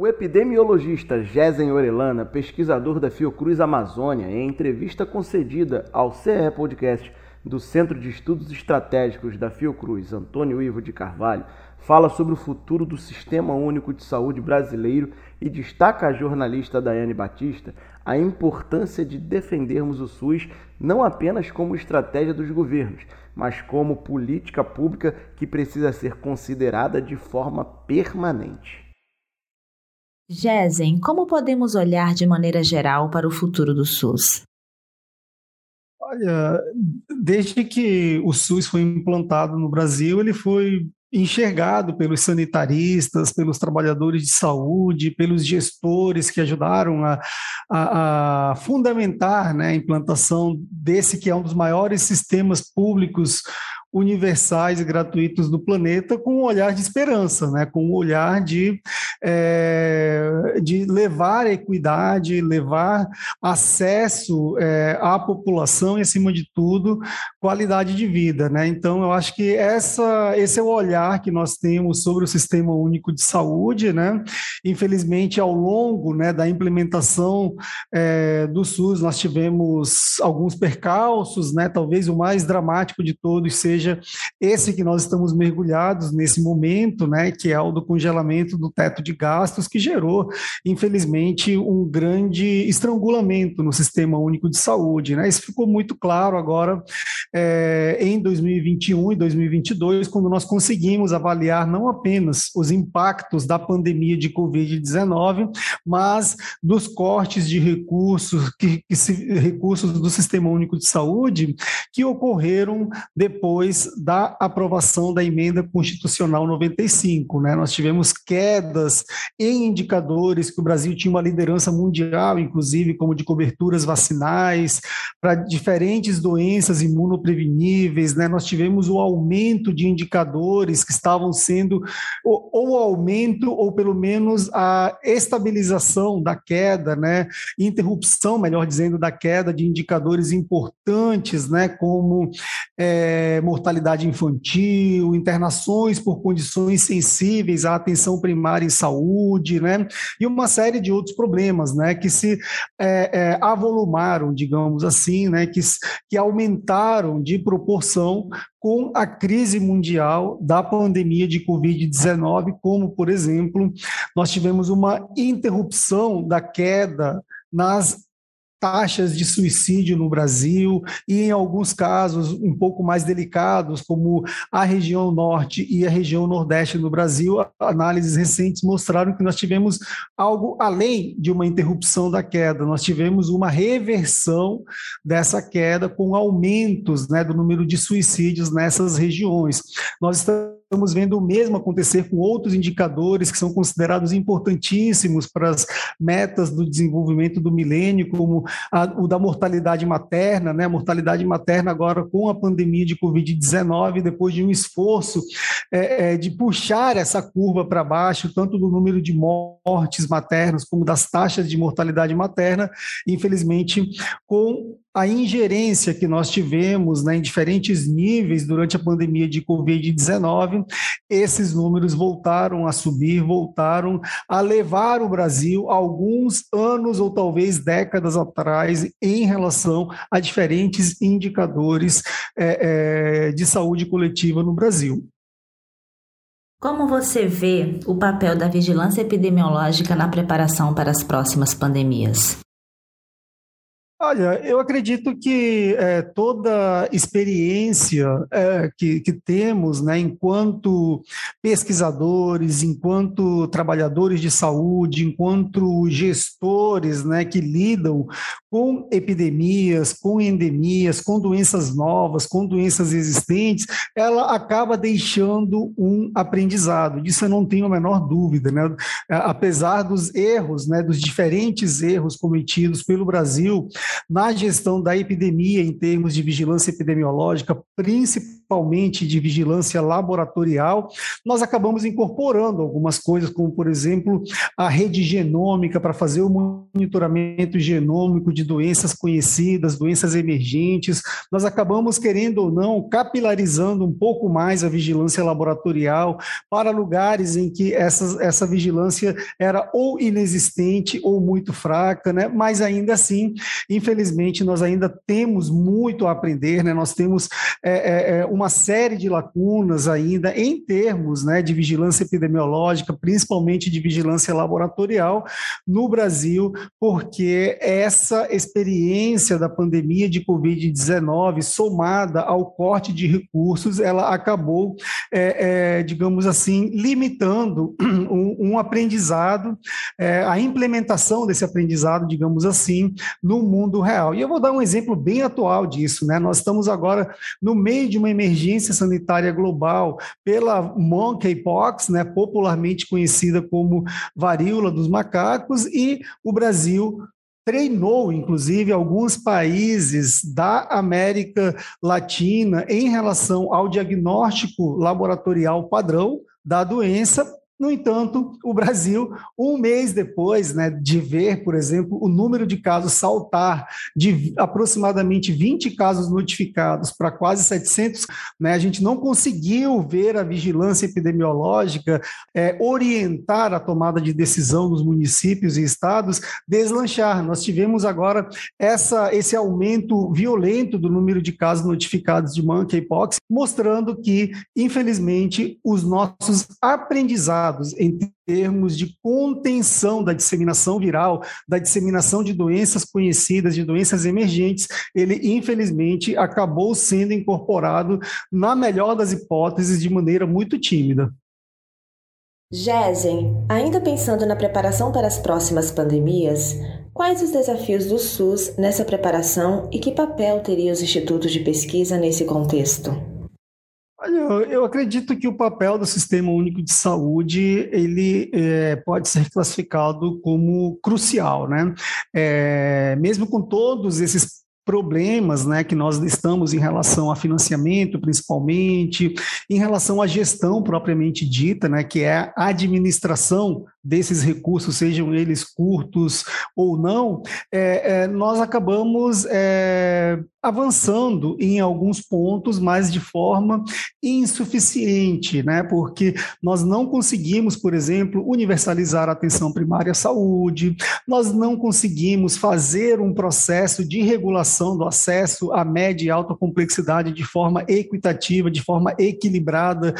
O epidemiologista Gesen Orelana, pesquisador da Fiocruz Amazônia, em entrevista concedida ao CE Podcast do Centro de Estudos Estratégicos da Fiocruz, Antônio Ivo de Carvalho, fala sobre o futuro do Sistema Único de Saúde brasileiro e destaca a jornalista Daiane Batista a importância de defendermos o SUS não apenas como estratégia dos governos, mas como política pública que precisa ser considerada de forma permanente. Gesen, como podemos olhar de maneira geral para o futuro do SUS? Olha, desde que o SUS foi implantado no Brasil, ele foi enxergado pelos sanitaristas, pelos trabalhadores de saúde, pelos gestores que ajudaram a, a, a fundamentar né, a implantação desse que é um dos maiores sistemas públicos universais e gratuitos do planeta com um olhar de esperança, né? com um olhar de, é, de levar equidade, levar acesso é, à população e, acima de tudo, qualidade de vida. Né? Então, eu acho que essa, esse é o olhar que nós temos sobre o Sistema Único de Saúde. Né? Infelizmente, ao longo né, da implementação é, do SUS, nós tivemos alguns percalços, né? talvez o mais dramático de todos seja esse que nós estamos mergulhados nesse momento, né, que é o do congelamento do teto de gastos, que gerou, infelizmente, um grande estrangulamento no Sistema Único de Saúde. Né? Isso ficou muito claro agora é, em 2021 e 2022, quando nós conseguimos avaliar não apenas os impactos da pandemia de Covid-19, mas dos cortes de recursos, que, que se, recursos do Sistema Único de Saúde que ocorreram depois da aprovação da emenda constitucional 95. Né? Nós tivemos quedas em indicadores que o Brasil tinha uma liderança mundial, inclusive como de coberturas vacinais para diferentes doenças imunopreveníveis. Né? Nós tivemos o aumento de indicadores que estavam sendo, ou, ou aumento, ou pelo menos a estabilização da queda, né? interrupção, melhor dizendo, da queda de indicadores importantes, né? como é, mortalidade infantil, internações por condições sensíveis à atenção primária em saúde, né? E uma série de outros problemas, né? Que se é, é, avolumaram, digamos assim, né? Que, que aumentaram de proporção com a crise mundial da pandemia de Covid-19, como, por exemplo, nós tivemos uma interrupção da queda nas taxas de suicídio no Brasil e, em alguns casos, um pouco mais delicados, como a região norte e a região nordeste no Brasil, análises recentes mostraram que nós tivemos algo além de uma interrupção da queda, nós tivemos uma reversão dessa queda com aumentos né, do número de suicídios nessas regiões. Nós estamos estamos vendo o mesmo acontecer com outros indicadores que são considerados importantíssimos para as metas do desenvolvimento do milênio, como a, o da mortalidade materna, né? A mortalidade materna agora com a pandemia de Covid-19, depois de um esforço é, é, de puxar essa curva para baixo, tanto do número de mortes maternas como das taxas de mortalidade materna, infelizmente, com a ingerência que nós tivemos né, em diferentes níveis durante a pandemia de Covid-19, esses números voltaram a subir, voltaram a levar o Brasil alguns anos ou talvez décadas atrás em relação a diferentes indicadores é, é, de saúde coletiva no Brasil. Como você vê o papel da vigilância epidemiológica na preparação para as próximas pandemias? Olha, eu acredito que é, toda experiência é, que, que, temos, né, enquanto pesquisadores, enquanto trabalhadores de saúde, enquanto gestores, né, que lidam com epidemias, com endemias, com doenças novas, com doenças existentes, ela acaba deixando um aprendizado. Disso eu não tenho a menor dúvida, né? Apesar dos erros, né, dos diferentes erros cometidos pelo Brasil na gestão da epidemia em termos de vigilância epidemiológica, principalmente principalmente de vigilância laboratorial, nós acabamos incorporando algumas coisas, como, por exemplo, a rede genômica para fazer o monitoramento genômico de doenças conhecidas, doenças emergentes. Nós acabamos, querendo ou não, capilarizando um pouco mais a vigilância laboratorial para lugares em que essa, essa vigilância era ou inexistente ou muito fraca, né? mas ainda assim, infelizmente, nós ainda temos muito a aprender, né? nós temos é, é, é, uma série de lacunas ainda em termos né, de vigilância epidemiológica, principalmente de vigilância laboratorial no Brasil, porque essa experiência da pandemia de Covid-19, somada ao corte de recursos, ela acabou, é, é, digamos assim, limitando um, um aprendizado, é, a implementação desse aprendizado, digamos assim, no mundo real. E eu vou dar um exemplo bem atual disso, né? Nós estamos agora no meio de uma emergência sanitária global pela monkeypox, né, popularmente conhecida como varíola dos macacos, e o Brasil treinou, inclusive, alguns países da América Latina em relação ao diagnóstico laboratorial padrão da doença no entanto, o Brasil, um mês depois né, de ver, por exemplo, o número de casos saltar de aproximadamente 20 casos notificados para quase 700, né, a gente não conseguiu ver a vigilância epidemiológica é, orientar a tomada de decisão dos municípios e estados deslanchar. Nós tivemos agora essa, esse aumento violento do número de casos notificados de monkeypox, mostrando que, infelizmente, os nossos aprendizados em termos de contenção da disseminação viral, da disseminação de doenças conhecidas, de doenças emergentes, ele infelizmente acabou sendo incorporado, na melhor das hipóteses, de maneira muito tímida. Gesen, ainda pensando na preparação para as próximas pandemias, quais os desafios do SUS nessa preparação e que papel teriam os institutos de pesquisa nesse contexto? Olha, eu acredito que o papel do Sistema Único de Saúde ele é, pode ser classificado como crucial, né? É, mesmo com todos esses problemas né, que nós estamos em relação a financiamento, principalmente, em relação à gestão propriamente dita, né, que é a administração desses recursos, sejam eles curtos ou não, é, é, nós acabamos é, avançando em alguns pontos, mas de forma insuficiente, né? Porque nós não conseguimos, por exemplo, universalizar a atenção primária à saúde, nós não conseguimos fazer um processo de regulação do acesso à média e alta complexidade de forma equitativa, de forma equilibrada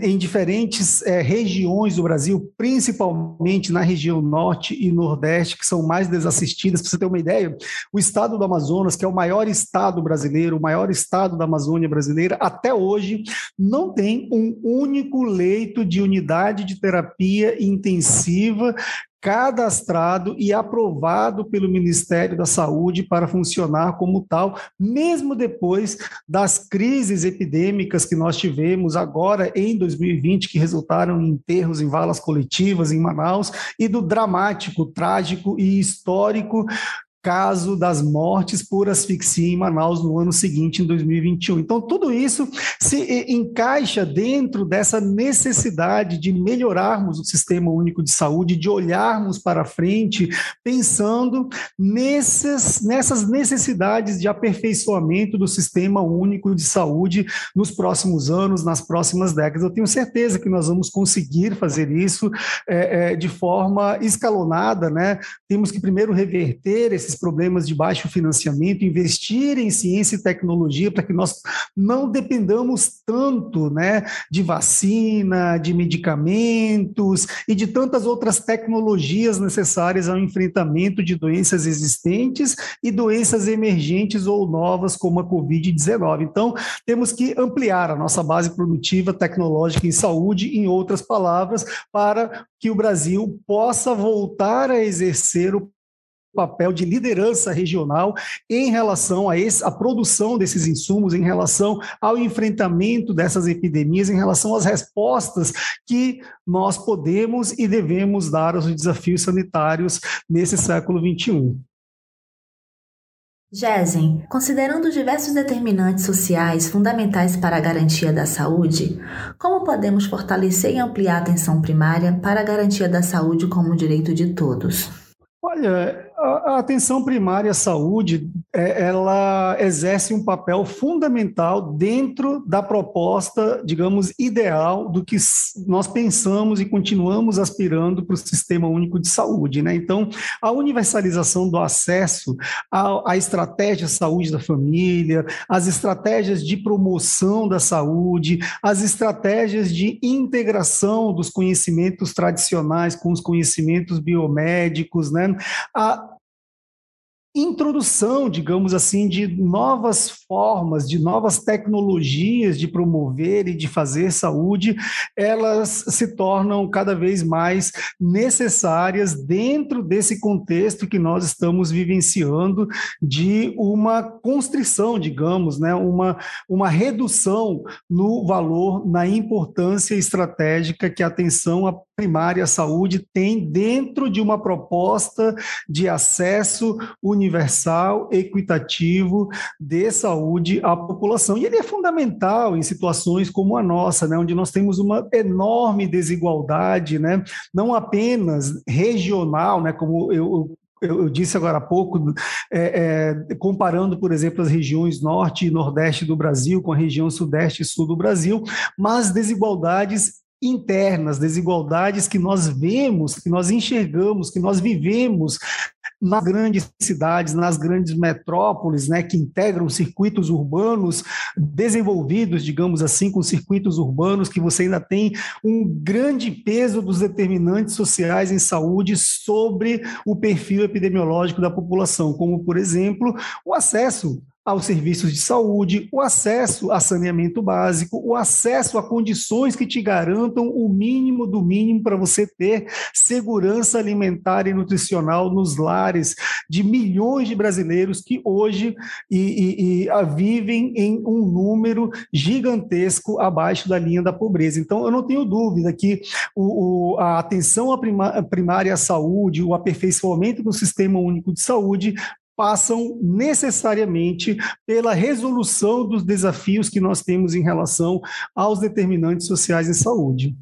em diferentes é, regiões do Brasil, principalmente na região norte e nordeste, que são mais desassistidas. Para você ter uma ideia, o estado do Amazonas, que é o maior estado estado brasileiro, o maior estado da Amazônia brasileira, até hoje não tem um único leito de unidade de terapia intensiva cadastrado e aprovado pelo Ministério da Saúde para funcionar como tal, mesmo depois das crises epidêmicas que nós tivemos agora em 2020, que resultaram em enterros em valas coletivas em Manaus, e do dramático, trágico e histórico caso das mortes por asfixia em Manaus no ano seguinte, em 2021. Então, tudo isso se encaixa dentro dessa necessidade de melhorarmos o sistema único de saúde, de olharmos para frente, pensando nessas, nessas necessidades de aperfeiçoamento do sistema único de saúde nos próximos anos, nas próximas décadas. Eu tenho certeza que nós vamos conseguir fazer isso é, é, de forma escalonada, né? Temos que primeiro reverter esses esses problemas de baixo financiamento, investir em ciência e tecnologia para que nós não dependamos tanto né, de vacina, de medicamentos e de tantas outras tecnologias necessárias ao enfrentamento de doenças existentes e doenças emergentes ou novas, como a Covid-19. Então, temos que ampliar a nossa base produtiva tecnológica em saúde, em outras palavras, para que o Brasil possa voltar a exercer o papel de liderança regional em relação a esse, a produção desses insumos, em relação ao enfrentamento dessas epidemias, em relação às respostas que nós podemos e devemos dar aos desafios sanitários nesse século XXI. Gesen, considerando diversos determinantes sociais fundamentais para a garantia da saúde, como podemos fortalecer e ampliar a atenção primária para a garantia da saúde como direito de todos? Olha, a atenção primária à saúde, é, ela exerce um papel fundamental dentro da proposta, digamos, ideal do que nós pensamos e continuamos aspirando para o Sistema Único de Saúde. Né? Então, a universalização do acesso à, estratégia saúde da família, as estratégias de promoção da saúde, as estratégias de integração dos conhecimentos tradicionais com os conhecimentos biomédicos, né? A, introdução, digamos assim, de novas formas, de novas tecnologias de promover e de fazer saúde, elas se tornam cada vez mais necessárias dentro desse contexto que nós estamos vivenciando de uma constrição, digamos, né, uma, uma redução no valor, na importância estratégica que a atenção à primária à saúde tem dentro de uma proposta de acesso universal equitativo de saúde à população. E ele é fundamental em situações como a nossa, né, onde nós temos uma enorme desigualdade, né, não apenas regional, né, como eu, eu, disse agora há pouco, é, é, comparando, por exemplo, as regiões norte e nordeste do Brasil com a região sudeste e sul do Brasil, mas desigualdades internas, desigualdades que nós vemos, que nós enxergamos, que nós vivemos nas grandes cidades, nas grandes metrópoles, né, que integram circuitos urbanos desenvolvidos, digamos assim, com circuitos urbanos, que você ainda tem um grande peso dos determinantes sociais em saúde sobre o perfil epidemiológico da população, como, por exemplo, o acesso aos serviços de saúde, o acesso a saneamento básico, o acesso a condições que te garantam o mínimo do mínimo para você ter segurança alimentar e nutricional nos lares de milhões de brasileiros que hoje e, e, e vivem em um número gigantesco abaixo da linha da pobreza. Então, eu não tenho dúvida que o, o, a atenção à primária à saúde, o aperfeiçoamento do sistema único de saúde passam necessariamente pela resolução dos desafios que nós temos em relação aos determinantes sociais em saúde.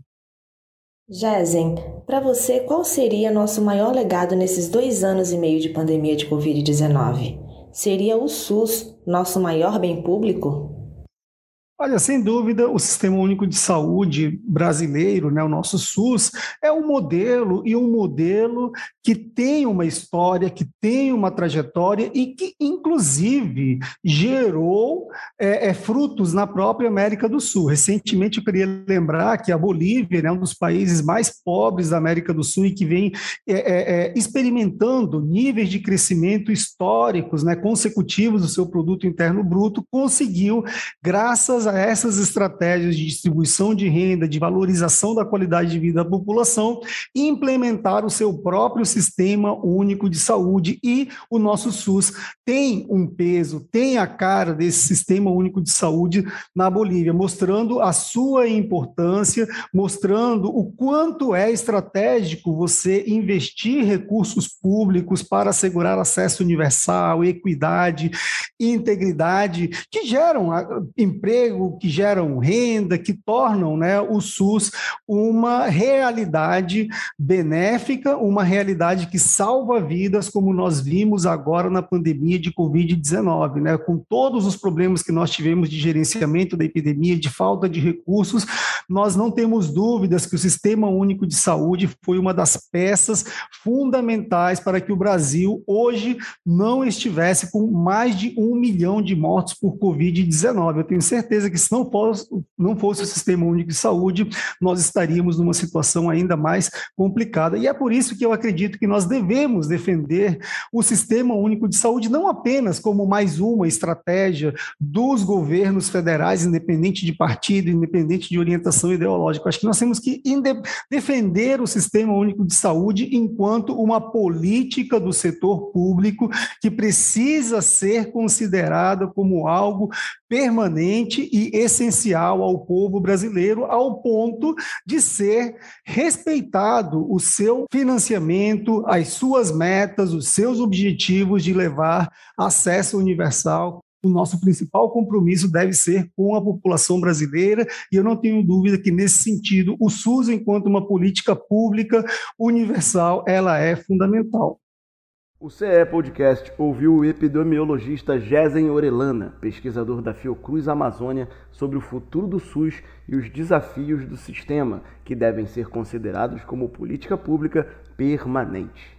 Jesen, para você, qual seria nosso maior legado nesses dois anos e meio de pandemia de Covid-19? Seria o SUS nosso maior bem público? Olha, sem dúvida, o Sistema Único de Saúde brasileiro, né, o nosso SUS, é um modelo e um modelo que tem uma história, que tem uma trajetória e que, inclusive, gerou é, é, frutos na própria América do Sul. Recentemente, eu queria lembrar que a Bolívia é um dos países mais pobres da América do Sul e que vem é, é, é experimentando níveis de crescimento históricos, né, consecutivos do seu produto interno bruto, conseguiu, graças a essas estratégias de distribuição de renda, de valorização da qualidade de vida da população, implementar o seu próprio sistema único de saúde. E o nosso SUS tem um peso, tem a cara desse sistema único de saúde na Bolívia, mostrando a sua importância, mostrando o quanto é estratégico você investir recursos públicos para assegurar acesso universal, equidade, integridade, que geram emprego emprego, que geram renda, que tornam né, o SUS uma realidade benéfica, uma realidade que salva vidas, como nós vimos agora na pandemia de Covid-19, né, com todos os problemas que nós tivemos de gerenciamento da epidemia, de falta de recursos, nós não temos dúvidas que o Sistema Único de Saúde foi uma das peças fundamentais para que o Brasil hoje não estivesse com mais de um milhão de mortos por Covid-19. Eu tenho certeza que se não fosse, não fosse o Sistema Único de Saúde, nós estaríamos numa situação ainda mais complicada. E é por isso que eu acredito que nós devemos defender o Sistema Único de Saúde não apenas como mais uma estratégia dos governos federais, independente de partido, independente de orientação ideológica. Acho que nós temos que defender o Sistema Único de Saúde enquanto uma política do setor público que precisa ser considerada como algo permanente e essencial ao povo brasileiro, ao ponto de ser respeitado o seu financiamento, as suas metas, os seus objetivos de levar acesso universal o nosso principal compromisso deve ser com a população brasileira, e eu não tenho dúvida que, nesse sentido, o SUS, enquanto uma política pública universal, ela é fundamental. O CE Podcast ouviu o epidemiologista Gesen Orelana, pesquisador da Fiocruz Amazônia, sobre o futuro do SUS e os desafios do sistema, que devem ser considerados como política pública permanente.